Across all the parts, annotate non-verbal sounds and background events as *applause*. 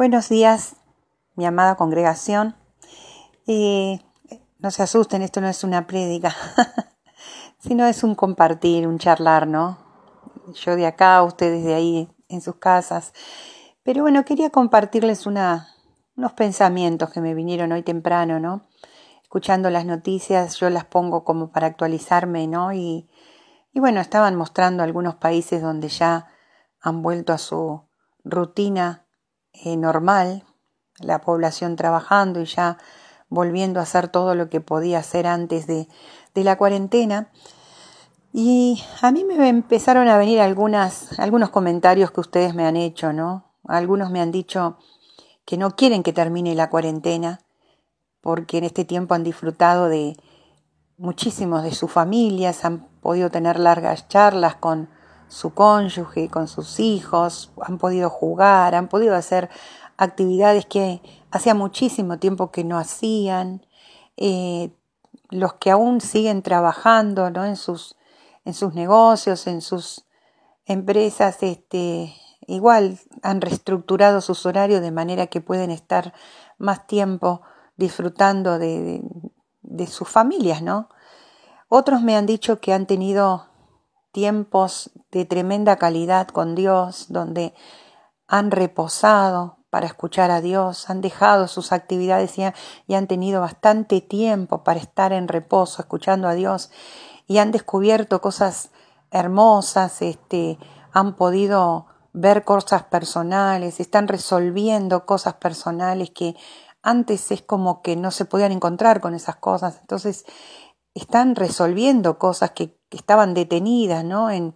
Buenos días, mi amada congregación. Eh, no se asusten, esto no es una prédica, *laughs* sino es un compartir, un charlar, ¿no? Yo de acá, ustedes de ahí en sus casas. Pero bueno, quería compartirles una, unos pensamientos que me vinieron hoy temprano, ¿no? Escuchando las noticias, yo las pongo como para actualizarme, ¿no? Y, y bueno, estaban mostrando algunos países donde ya han vuelto a su rutina eh, normal, la población trabajando y ya volviendo a hacer todo lo que podía hacer antes de, de la cuarentena. Y a mí me empezaron a venir algunas, algunos comentarios que ustedes me han hecho, ¿no? Algunos me han dicho que no quieren que termine la cuarentena porque en este tiempo han disfrutado de muchísimos de sus familias, han podido tener largas charlas con su cónyuge, con sus hijos, han podido jugar, han podido hacer actividades que hacía muchísimo tiempo que no hacían, eh, los que aún siguen trabajando ¿no? en, sus, en sus negocios, en sus empresas, este, igual han reestructurado sus horarios de manera que pueden estar más tiempo disfrutando de, de, de sus familias, ¿no? Otros me han dicho que han tenido tiempos de tremenda calidad con Dios, donde han reposado para escuchar a Dios, han dejado sus actividades y, han tenido bastante tiempo para estar en reposo, escuchando a Dios, y han descubierto cosas hermosas, este, han podido ver cosas personales, están resolviendo cosas personales que antes es como que no se podían encontrar con esas cosas. Entonces, están resolviendo cosas que, estaban detenidas, ¿no? En,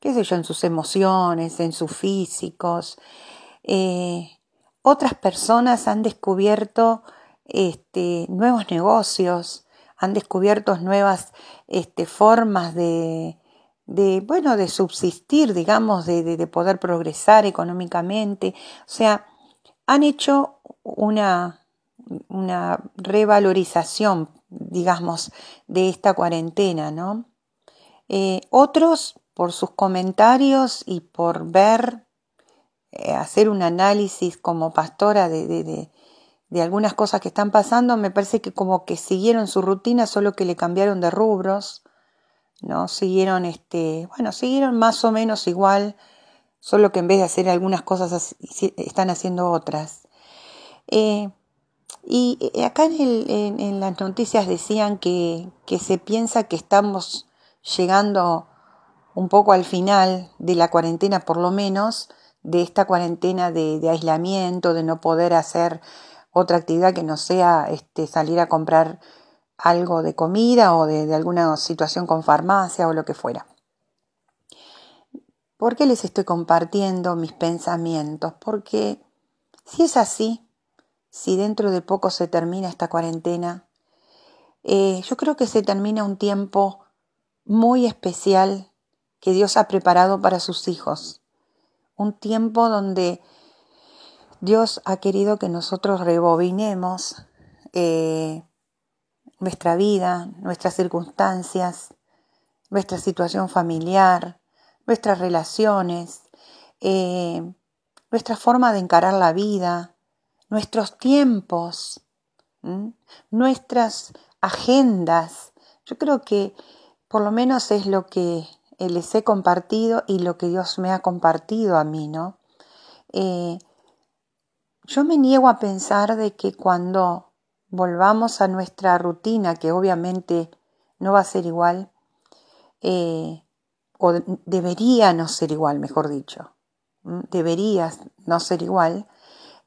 qué sé yo, en sus emociones, en sus físicos. Eh, otras personas han descubierto este, nuevos negocios, han descubierto nuevas este, formas de, bueno, de subsistir, digamos, de, de, de poder progresar económicamente. O sea, han hecho una, una revalorización digamos, de esta cuarentena, ¿no? Eh, otros, por sus comentarios y por ver, eh, hacer un análisis como pastora de, de, de, algunas cosas que están pasando, me parece que como que siguieron su rutina, solo que le cambiaron de rubros, ¿no? Siguieron, este, bueno, siguieron más o menos igual, solo que en vez de hacer algunas cosas están haciendo otras. Eh, y acá en, las noticias decían que, se piensa que estamos llegando un poco al final de la cuarentena, por lo menos, de esta cuarentena de, aislamiento, de no poder hacer otra actividad que no sea este, salir a comprar algo de comida o de, alguna situación con farmacia o lo que fuera. ¿Por qué les estoy compartiendo mis pensamientos? Porque si es así, si dentro de poco se termina esta cuarentena, eh, yo creo que se termina un tiempo muy especial que Dios ha preparado para sus hijos. Un tiempo donde Dios ha querido que nosotros rebobinemos eh, nuestra vida, nuestras circunstancias, nuestra situación familiar, nuestras relaciones, eh, nuestra forma de encarar la vida, nuestros tiempos, nuestras agendas. Yo creo que por lo menos es lo que les he compartido y lo que Dios me ha compartido a mí, ¿no? Eh, yo me niego a pensar de que cuando volvamos a nuestra rutina, que obviamente no va a ser igual, eh, o debería no ser igual, mejor dicho, debería no ser igual,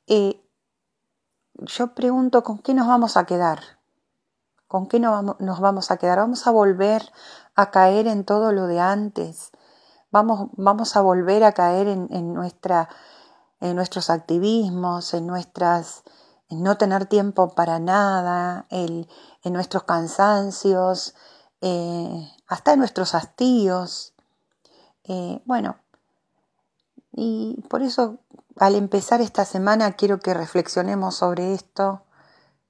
eh, yo pregunto, ¿con qué nos vamos a quedar? ¿Con qué nos vamos a quedar? ¿Vamos a volver a caer en todo lo de antes? ¿Vamos, vamos a volver a caer en, en, nuestra, en nuestros activismos, en nuestras en no tener tiempo para nada, en nuestros cansancios, eh, hasta en nuestros hastíos. Eh, bueno, y por eso al empezar esta semana quiero que reflexionemos sobre esto,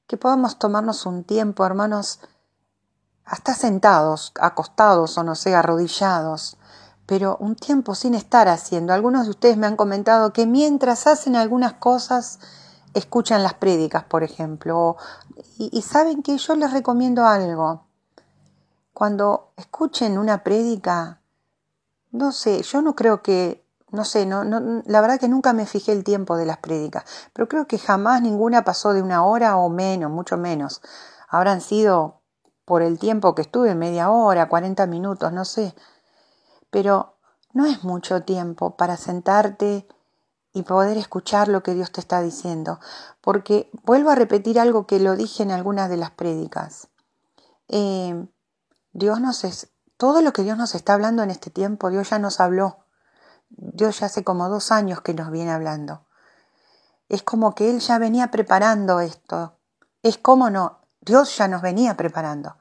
que podamos tomarnos un tiempo, hermanos, hasta sentados, acostados o no sé, arrodillados, pero un tiempo sin estar haciendo. Algunos de ustedes me han comentado que mientras hacen algunas cosas, escuchan las prédicas, por ejemplo. Y, saben que yo les recomiendo algo. Cuando escuchen una prédica, no sé, yo no creo que, no sé, no, no, la verdad que nunca me fijé el tiempo de las prédicas, pero creo que jamás ninguna pasó de una hora o menos, mucho menos. Habrán sido por el tiempo que estuve, media hora, 40 minutos, no sé. Pero no es mucho tiempo para sentarte y poder escuchar lo que Dios te está diciendo. Porque vuelvo a repetir algo que lo dije en algunas de las prédicas. Eh, Dios nos es, todo lo que Dios nos está hablando en este tiempo, Dios ya nos habló. Dios ya hace como dos años que nos viene hablando. Es como que Él ya venía preparando esto. Es como no, Dios ya nos venía preparando.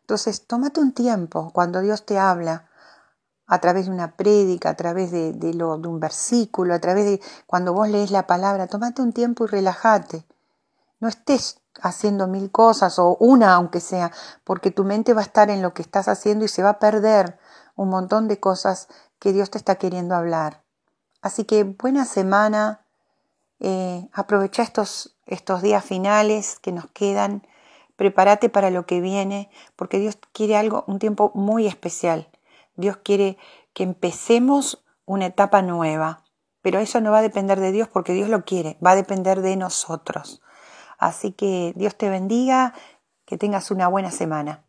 Entonces, tómate un tiempo cuando Dios te habla a través de una prédica, a través de, lo, de un versículo, a través de cuando vos lees la palabra, tómate un tiempo y relájate. No estés haciendo mil cosas o una aunque sea, porque tu mente va a estar en lo que estás haciendo y se va a perder un montón de cosas que Dios te está queriendo hablar. Así que buena semana, eh, aprovecha estos, estos días finales que nos quedan, prepárate para lo que viene, porque Dios quiere algo, un tiempo muy especial. Dios quiere que empecemos una etapa nueva, pero eso no va a depender de Dios porque Dios lo quiere, va a depender de nosotros. Así que Dios te bendiga, que tengas una buena semana.